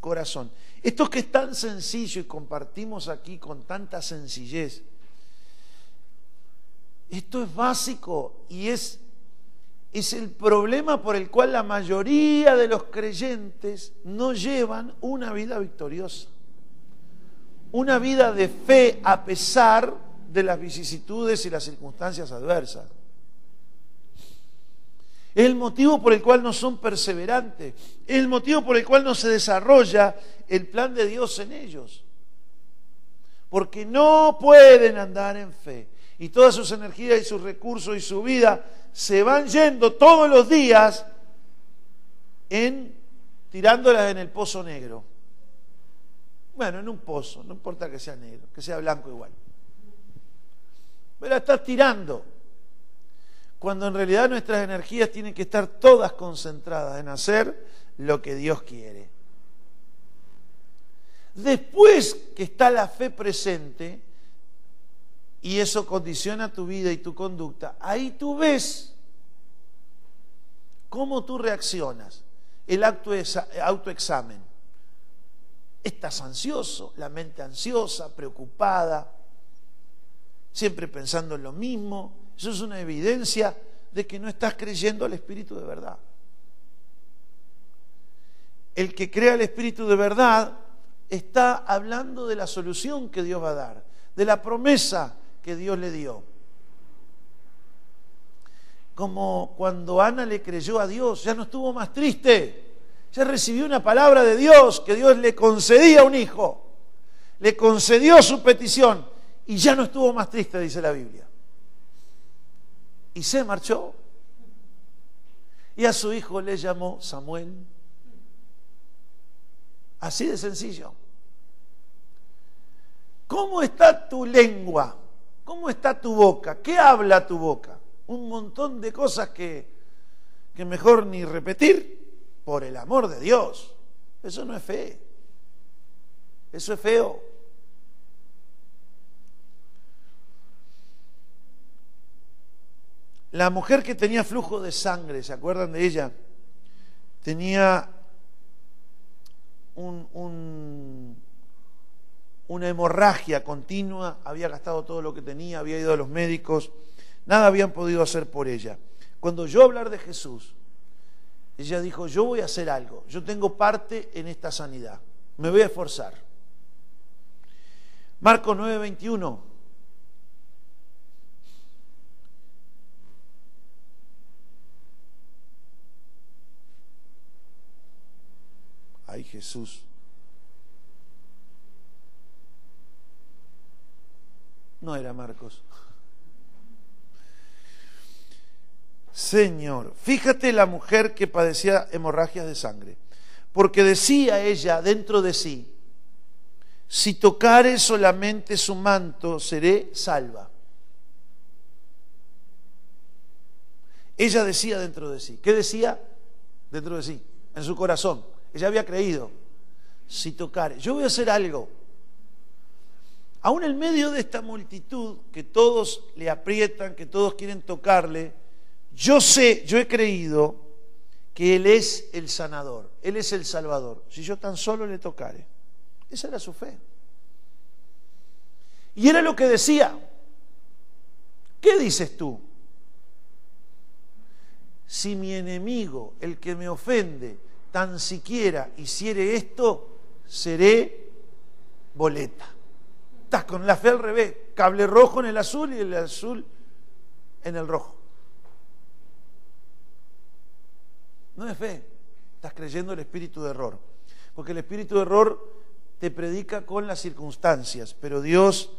corazón. Esto que es tan sencillo y compartimos aquí con tanta sencillez, esto es básico y es, es el problema por el cual la mayoría de los creyentes no llevan una vida victoriosa, una vida de fe a pesar de las vicisitudes y las circunstancias adversas. Es el motivo por el cual no son perseverantes. Es el motivo por el cual no se desarrolla el plan de Dios en ellos. Porque no pueden andar en fe. Y todas sus energías y sus recursos y su vida se van yendo todos los días en tirándolas en el pozo negro. Bueno, en un pozo, no importa que sea negro, que sea blanco igual. Pero la estás tirando. Cuando en realidad nuestras energías tienen que estar todas concentradas en hacer lo que Dios quiere. Después que está la fe presente, y eso condiciona tu vida y tu conducta, ahí tú ves cómo tú reaccionas. El autoexamen. Estás ansioso, la mente ansiosa, preocupada, siempre pensando en lo mismo. Eso es una evidencia de que no estás creyendo al Espíritu de verdad. El que crea al Espíritu de verdad está hablando de la solución que Dios va a dar, de la promesa que Dios le dio. Como cuando Ana le creyó a Dios, ya no estuvo más triste, ya recibió una palabra de Dios, que Dios le concedía un hijo, le concedió su petición y ya no estuvo más triste, dice la Biblia. Y se marchó. Y a su hijo le llamó Samuel. Así de sencillo. ¿Cómo está tu lengua? ¿Cómo está tu boca? ¿Qué habla tu boca? Un montón de cosas que, que mejor ni repetir por el amor de Dios. Eso no es fe. Eso es feo. La mujer que tenía flujo de sangre, ¿se acuerdan de ella? Tenía un, una hemorragia continua, había gastado todo lo que tenía, había ido a los médicos, nada habían podido hacer por ella. Cuando yo hablar de Jesús, ella dijo, yo voy a hacer algo, yo tengo parte en esta sanidad, me voy a esforzar. Marcos 9:21. Ay Jesús. No era Marcos. Señor, fíjate la mujer que padecía hemorragias de sangre, porque decía ella dentro de sí, si tocare solamente su manto, seré salva. Ella decía dentro de sí. ¿Qué decía? Dentro de sí, en su corazón. Ella había creído, si tocare, yo voy a hacer algo. Aún en medio de esta multitud que todos le aprietan, que todos quieren tocarle, yo sé, yo he creído que Él es el sanador, Él es el salvador. Si yo tan solo le tocare. Esa era su fe. Y era lo que decía. ¿Qué dices tú? Si mi enemigo, el que me ofende, tan siquiera hiciere esto, seré boleta. Estás con la fe al revés, cable rojo en el azul y el azul en el rojo. No es fe, estás creyendo el espíritu de error. Porque el espíritu de error te predica con las circunstancias, pero Dios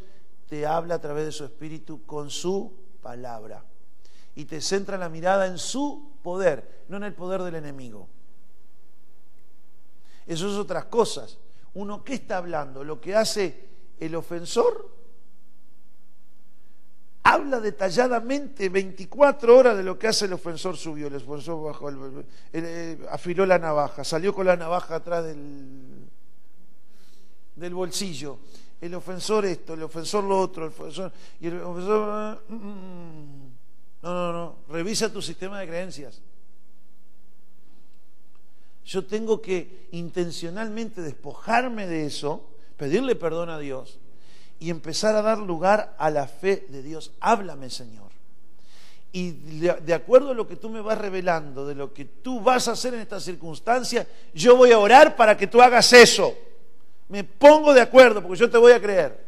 te habla a través de su espíritu con su palabra. Y te centra la mirada en su poder, no en el poder del enemigo. Es otras cosas. Uno, ¿qué está hablando? Lo que hace el ofensor habla detalladamente 24 horas de lo que hace el ofensor subió, el ofensor bajó, eh, afiló la navaja, salió con la navaja atrás del, del bolsillo, el ofensor esto, el ofensor lo otro, el ofensor, y el ofensor, mm, mm, mm. no, no, no, revisa tu sistema de creencias. Yo tengo que intencionalmente despojarme de eso pedirle perdón a Dios y empezar a dar lugar a la fe de Dios. Háblame, Señor. Y de acuerdo a lo que tú me vas revelando, de lo que tú vas a hacer en esta circunstancia, yo voy a orar para que tú hagas eso. Me pongo de acuerdo porque yo te voy a creer.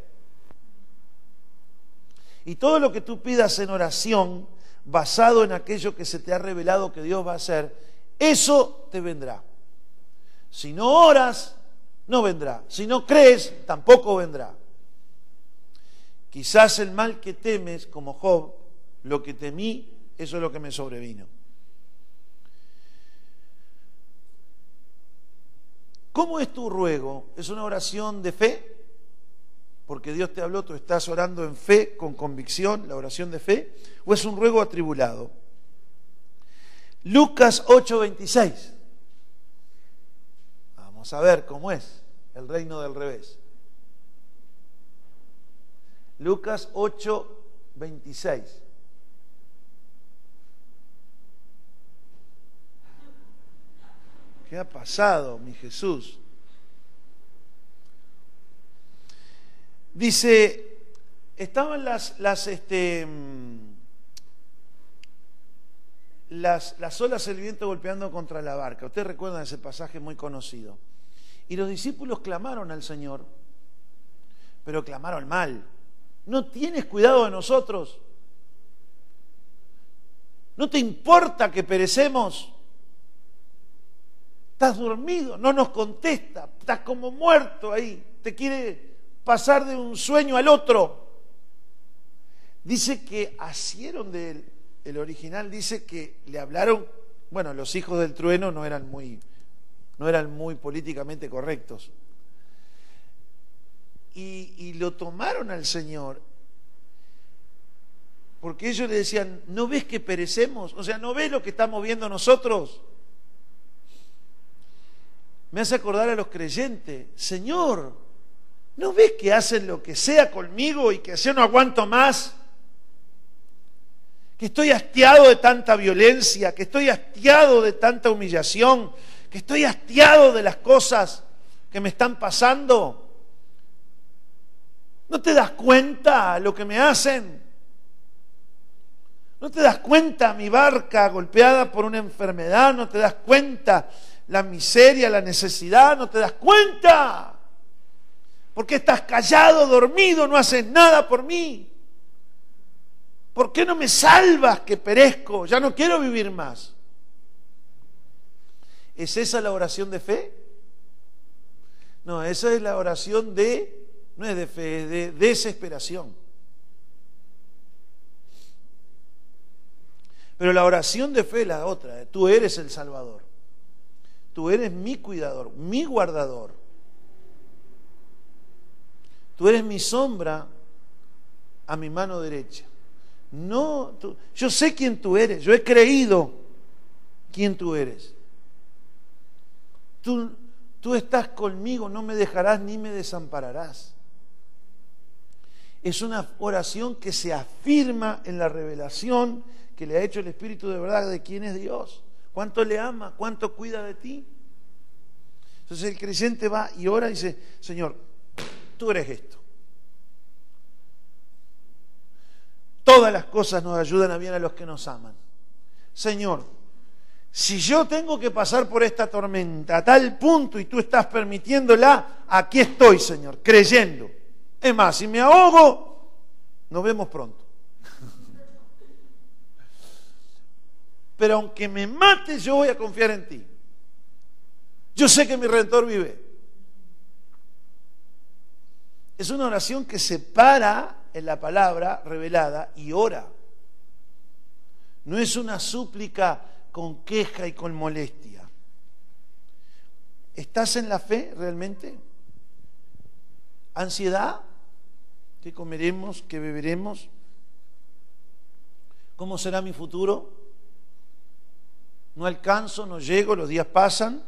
Y todo lo que tú pidas en oración, basado en aquello que se te ha revelado que Dios va a hacer, eso te vendrá. Si no oras, no vendrá. Si no crees, tampoco vendrá. Quizás el mal que temes, como Job, lo que temí, eso es lo que me sobrevino. ¿Cómo es tu ruego? ¿Es una oración de fe? Porque Dios te habló, tú estás orando en fe, con convicción, la oración de fe, o es un ruego atribulado. Lucas 8:26. Vamos a ver cómo es. el reino del revés. Lucas 8, 26. ¿Qué ha pasado, mi Jesús? Dice, estaban las, las, este, las, las olas del viento golpeando contra la barca. Ustedes recuerdan ese pasaje muy conocido. Y los discípulos clamaron al Señor, pero clamaron mal. ¿No tienes cuidado de nosotros? ¿No te importa que perecemos? Estás dormido, no nos contesta, estás como muerto ahí, te quiere pasar de un sueño al otro. Dice que asieron del el original, dice que le hablaron, bueno, los hijos del trueno no eran muy, no eran muy políticamente correctos y, lo tomaron al Señor. Porque ellos le decían, ¿no ves que perecemos? O sea, ¿no ves lo que estamos viendo nosotros? Me hace acordar a los creyentes, Señor, ¿no ves que hacen lo que sea conmigo y que yo no aguanto más? Que estoy hastiado de tanta violencia, que estoy hastiado de tanta humillación, que estoy hastiado de las cosas que me están pasando. ¿No te das cuenta lo que me hacen? ¿No te das cuenta mi barca golpeada por una enfermedad? ¿No te das cuenta la miseria, la necesidad? ¿No te das cuenta? ¿Por qué estás callado, dormido, no haces nada por mí? ¿Por qué no me salvas que perezco? Ya no quiero vivir más. ¿Es esa la oración de fe? No, esa es la oración de no es de fe, es de desesperación. Pero la oración de fe es la otra. Tú eres el Salvador. Tú eres mi cuidador, mi guardador. Tú eres mi sombra a mi mano derecha. No, yo sé quién tú eres. Yo he creído quién tú eres. Tú, tú estás conmigo, no me dejarás ni me desampararás es una oración que se afirma en la revelación que le ha hecho el Espíritu de verdad de quién es Dios, cuánto le ama, cuánto cuida de ti. Entonces el creyente va y ora y dice, Señor, tú eres esto. Todas las cosas nos ayudan a bien a los que nos aman. Señor, si yo tengo que pasar por esta tormenta a tal punto y tú estás permitiéndola, aquí estoy, Señor, creyendo es más, si me ahogo, nos vemos pronto. Pero aunque me mate, yo voy a confiar en ti. Yo sé que mi redentor vive. Es una oración que se para en la palabra revelada y ora. No es una súplica con queja y con molestia. ¿Estás en la fe realmente? ¿Ansiedad? ¿Qué comeremos? ¿Qué beberemos? ¿Cómo será mi futuro? No alcanzo, no llego, los días pasan.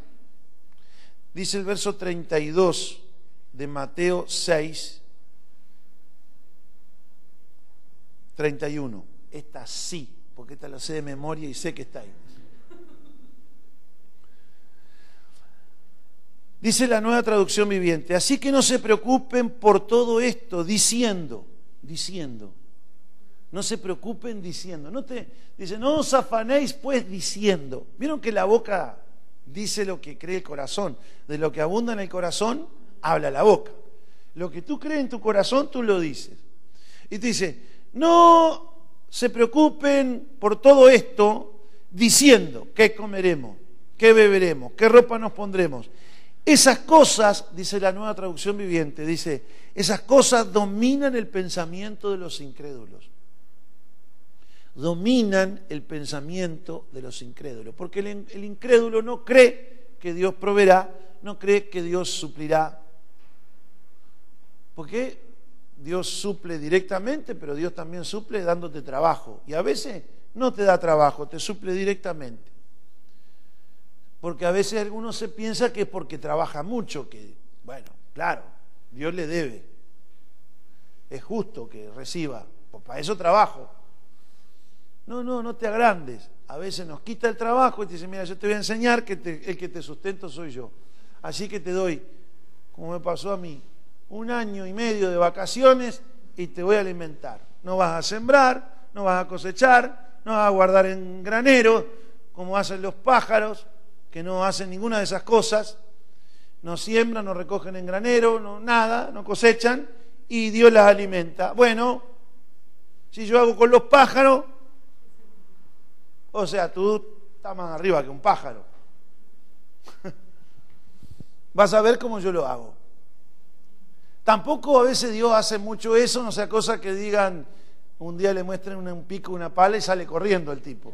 Dice el verso 32 de Mateo 6, 31. Esta sí, porque esta la sé de memoria y sé que está ahí. Dice la nueva traducción viviente, así que no se preocupen por todo esto diciendo, diciendo. No se preocupen diciendo. No te dice, no os afanéis pues diciendo. ¿Vieron que la boca dice lo que cree el corazón? De lo que abunda en el corazón, habla la boca. Lo que tú crees en tu corazón, tú lo dices. Y te dice, no se preocupen por todo esto diciendo qué comeremos, qué beberemos, qué ropa nos pondremos. Esas cosas, dice la nueva traducción viviente, dice, esas cosas dominan el pensamiento de los incrédulos. Dominan el pensamiento de los incrédulos. Porque el, incrédulo no cree que Dios proveerá, no cree que Dios suplirá. Porque Dios suple directamente, pero Dios también suple dándote trabajo. Y a veces no te da trabajo, te suple directamente porque a veces algunos se piensa que es porque trabaja mucho, que, bueno, Claro, Dios le debe. Es justo que reciba, pues para eso trabajo. No, no, no te agrandes. A veces nos quita el trabajo y te dice, mira, yo te voy a enseñar que el que te sustento soy yo. Así que te doy, como me pasó a mí, un año y medio de vacaciones y te voy a alimentar. No vas a sembrar, no vas a cosechar, no vas a guardar en granero, como hacen los pájaros, que no hacen ninguna de esas cosas. No siembran, no recogen en granero, no, nada, no cosechan y Dios las alimenta. Bueno, si yo hago con los pájaros, o sea, tú estás más arriba que un pájaro. Vas a ver cómo yo lo hago. Tampoco a veces Dios hace mucho eso, no sea cosa que digan, un día le muestren un pico, una pala y sale corriendo el tipo.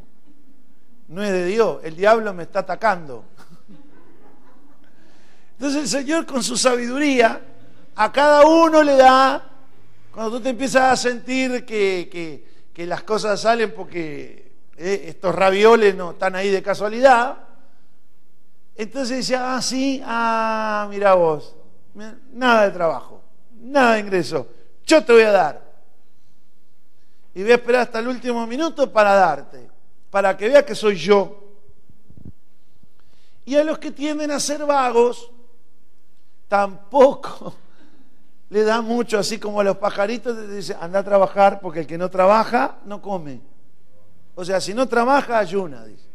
No es de Dios, el diablo me está atacando. Entonces el Señor con su sabiduría a cada uno le da, cuando tú te empiezas a sentir que, las cosas salen porque eh, estos ravioles no están ahí de casualidad, entonces dice, ah, sí, ah, mira vos, nada de trabajo, nada de ingreso, yo te voy a dar. Y voy a esperar hasta el último minuto para darte, para que veas que soy yo. Y a los que tienden a ser vagos, tampoco le da mucho, así como a los pajaritos, te dice, anda a trabajar, porque el que no trabaja, no come. O sea, si no trabaja, ayuna, dice.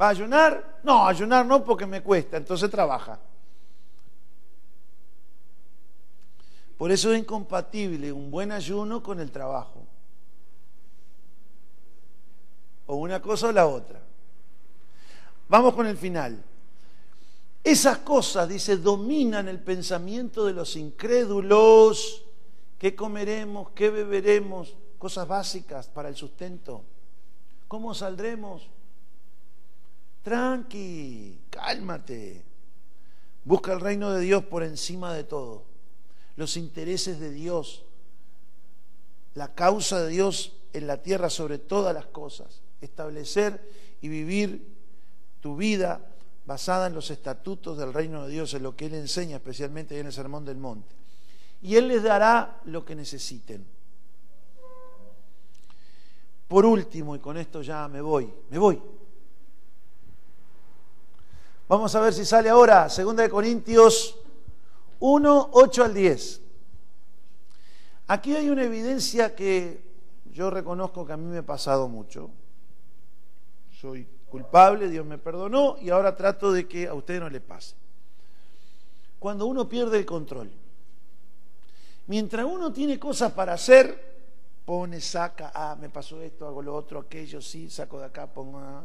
¿Va a ayunar? No, ayunar no porque me cuesta, entonces trabaja. Por eso es incompatible un buen ayuno con el trabajo. O una cosa o la otra. Vamos con el final. Esas cosas, dice, dominan el pensamiento de los incrédulos. ¿Qué comeremos? ¿Qué beberemos? Cosas básicas para el sustento. ¿Cómo saldremos? Tranqui, cálmate. Busca el reino de Dios por encima de todo. Los intereses de Dios. La causa de Dios en la tierra sobre todas las cosas. Establecer y vivir tu vida basada en los estatutos del reino de Dios, en lo que Él enseña, especialmente en el Sermón del Monte. Y Él les dará lo que necesiten. Por último, y con esto ya me voy, me voy. Vamos a ver si sale ahora, 2 Corintios 1, 8 al 10. Aquí hay una evidencia que yo reconozco que a mí me ha pasado mucho. Soy culpable, Dios me perdonó y ahora trato de que a usted no le pase. Cuando uno pierde el control, mientras uno tiene cosas para hacer, pone, saca, ah, me pasó esto, hago lo otro, aquello, sí, saco de acá, pongo, ah.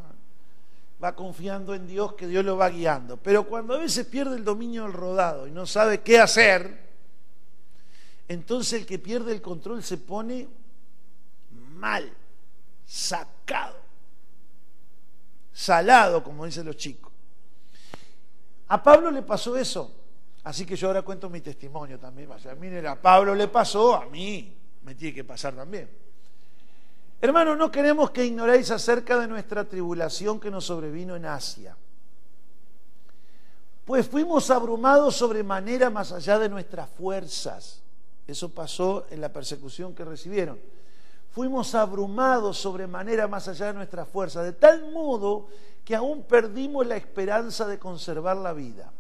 Va confiando en Dios que Dios lo va guiando. Pero cuando a veces pierde el dominio del rodado y no sabe qué hacer, entonces el que pierde el control se pone mal, sacado salado, como dicen los chicos. A Pablo le pasó eso, así que yo ahora cuento mi testimonio también. O miren, a Pablo le pasó, a mí me tiene que pasar también. Hermanos, no queremos que ignoréis acerca de nuestra tribulación que nos sobrevino en Asia. Pues fuimos abrumados sobremanera más allá de nuestras fuerzas. Eso pasó en la persecución que recibieron fuimos abrumados sobremanera más allá de nuestra fuerza, de tal modo que aún perdimos la esperanza de conservar la vida.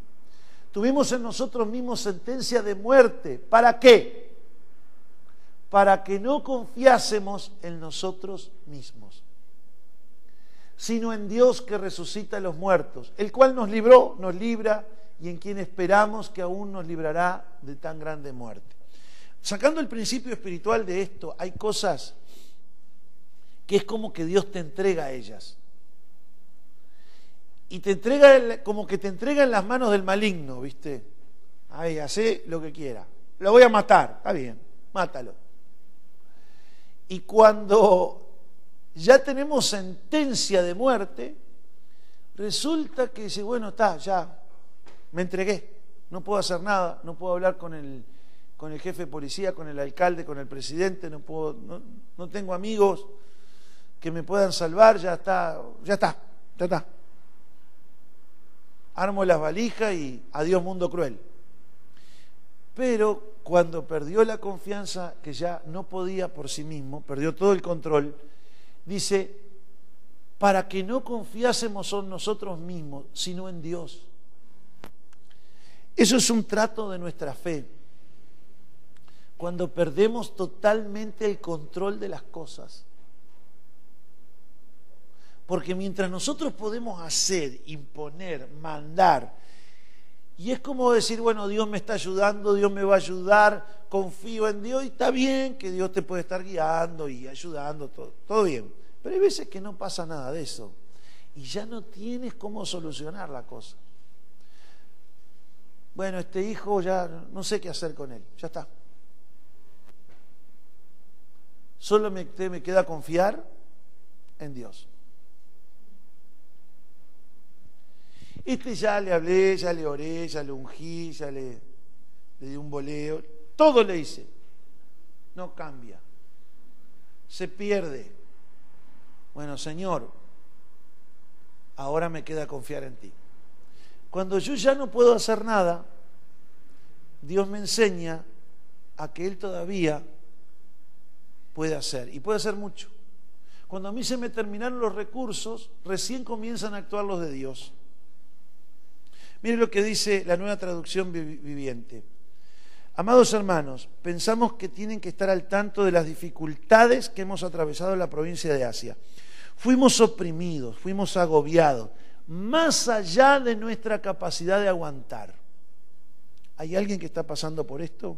Tuvimos en nosotros mismos sentencia de muerte. ¿Para qué? Para que no confiásemos en nosotros mismos, sino en Dios que resucita a los muertos, el cual nos libró, nos libra y en quien esperamos que aún nos librará de tan grande muerte. Sacando el principio espiritual de esto, hay cosas que es como que Dios te entrega a ellas. Y te entrega como que te entrega en las manos del maligno, ¿viste? Ahí, hace lo que quiera. Lo voy a matar, está bien, mátalo. Y cuando ya tenemos sentencia de muerte, resulta que dice, bueno, está, ya, me entregué, no puedo hacer nada, no puedo hablar con el, con el jefe de policía, con el alcalde, con el presidente, no, puedo, no, no tengo amigos, que me puedan salvar, ya está, ya está, ya está. Armo las valijas y adiós mundo cruel. Pero cuando perdió la confianza, que ya no podía por sí mismo, perdió todo el control, dice, para que no confiásemos en nosotros mismos, sino en Dios. Eso es un trato de nuestra fe. Cuando perdemos totalmente el control de las cosas. Porque mientras nosotros podemos hacer, imponer, mandar, y es como decir, bueno, Dios me está ayudando, Dios me va a ayudar, confío en Dios y está bien que Dios te puede estar guiando y ayudando, todo, bien. Pero hay veces que no pasa nada de eso y ya no tienes cómo solucionar la cosa. Bueno, este hijo ya no sé qué hacer con él, ya está. Solo me queda confiar en Dios. Este ya le hablé, ya le oré, ya le ungí, ya le, di un boleo, todo le hice. No cambia, se pierde. Bueno, Señor, ahora me queda confiar en ti. Cuando yo ya no puedo hacer nada, Dios me enseña a que Él todavía puede hacer, y puede hacer mucho. Cuando a mí se me terminaron los recursos, recién comienzan a actuar los de Dios. Mire lo que dice la nueva traducción viviente. Amados hermanos, pensamos que tienen que estar al tanto de las dificultades que hemos atravesado en la provincia de Asia. Fuimos oprimidos, fuimos agobiados, más allá de nuestra capacidad de aguantar. ¿Hay alguien que está pasando por esto?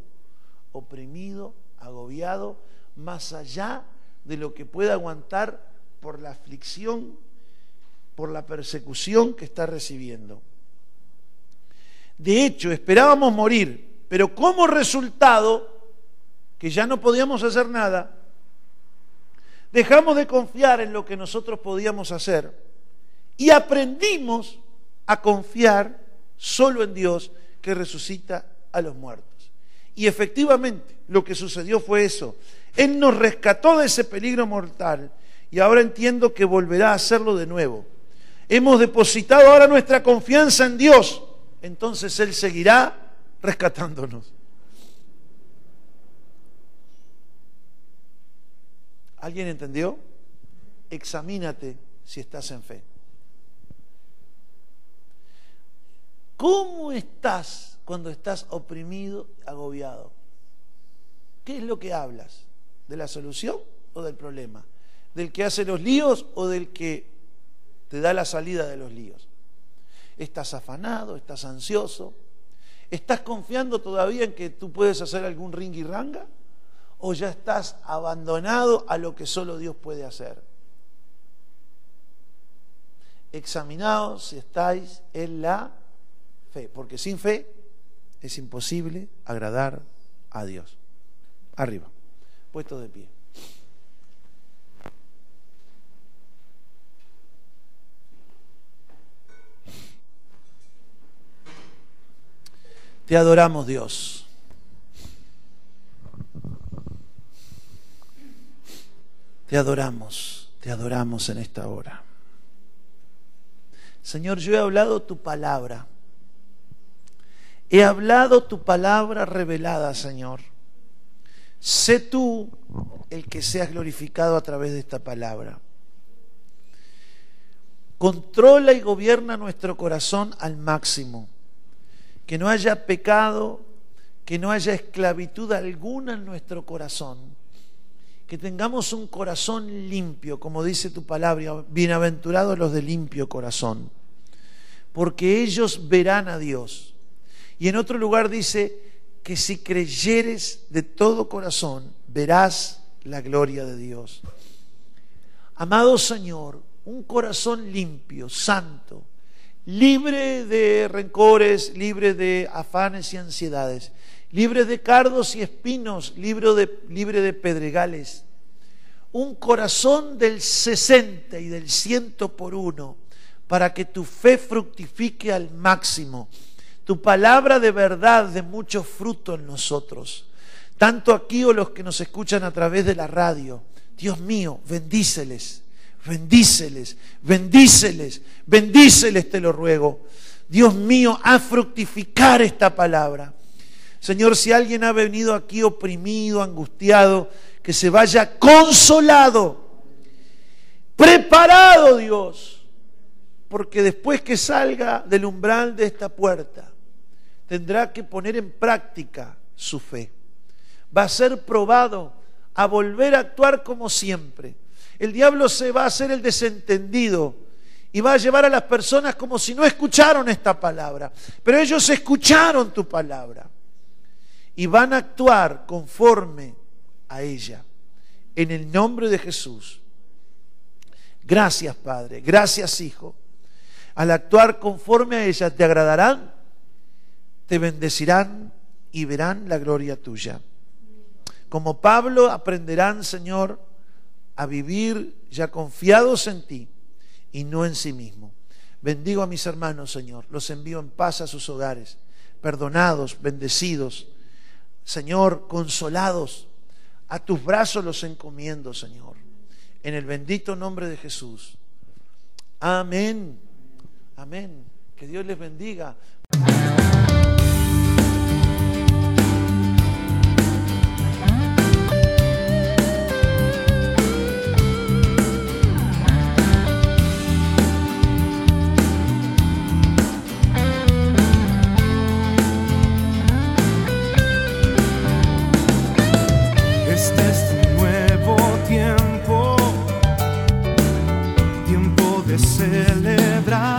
Oprimido, agobiado, más allá de lo que pueda aguantar por la aflicción, por la persecución que está recibiendo. De hecho, esperábamos morir, pero como resultado, que ya no podíamos hacer nada, dejamos de confiar en lo que nosotros podíamos hacer y aprendimos a confiar solo en Dios que resucita a los muertos. Y efectivamente, lo que sucedió fue eso. Él nos rescató de ese peligro mortal y ahora entiendo que volverá a hacerlo de nuevo. Hemos depositado ahora nuestra confianza en Dios entonces Él seguirá rescatándonos. ¿Alguien entendió? Examínate si estás en fe. ¿Cómo estás cuando estás oprimido, agobiado? ¿Qué es lo que hablas? ¿De la solución o del problema? ¿Del que hace los líos o del que te da la salida de los líos? Estás afanado, estás ansioso, estás confiando todavía en que tú puedes hacer algún ring y ranga o ya estás abandonado a lo que solo Dios puede hacer. Examinaos si estáis en la fe, porque sin fe es imposible agradar a Dios. Arriba, puesto de pie. Te adoramos Dios. Te adoramos, te adoramos en esta hora. Señor, yo he hablado tu palabra. He hablado tu palabra revelada, Señor. Sé tú el que seas glorificado a través de esta palabra. Controla y gobierna nuestro corazón al máximo que no haya pecado, que no haya esclavitud alguna en nuestro corazón, que tengamos un corazón limpio, como dice tu palabra, bienaventurados los de limpio corazón, porque ellos verán a Dios. Y en otro lugar dice que si creyeres de todo corazón, verás la gloria de Dios. Amado Señor, un corazón limpio, santo, libre de rencores, libre de afanes y ansiedades, libre de cardos y espinos, libre de, pedregales. Un corazón del 60 y del ciento por uno para que tu fe fructifique al máximo. Tu palabra de verdad de mucho fruto en nosotros. Tanto aquí o los que nos escuchan a través de la radio. Dios mío, bendíceles Bendíceles, bendíceles, bendíceles, te lo ruego. Dios mío, a fructificar esta palabra. Señor, si alguien ha venido aquí oprimido, angustiado, que se vaya consolado, preparado Dios, porque después que salga del umbral de esta puerta, tendrá que poner en práctica su fe. Va a ser probado a volver a actuar como siempre. El diablo se va a hacer el desentendido y va a llevar a las personas como si no escucharon esta palabra. Pero ellos escucharon tu palabra y van a actuar conforme a ella. En el nombre de Jesús. Gracias Padre, gracias Hijo. Al actuar conforme a ella te agradarán, te bendecirán y verán la gloria tuya. Como Pablo aprenderán, Señor, a vivir ya confiados en ti y no en sí mismo. Bendigo a mis hermanos, Señor. Los envío en paz a sus hogares, perdonados, bendecidos. Señor, consolados. A tus brazos los encomiendo, Señor. En el bendito nombre de Jesús. Amén. Amén. Que Dios les bendiga. Está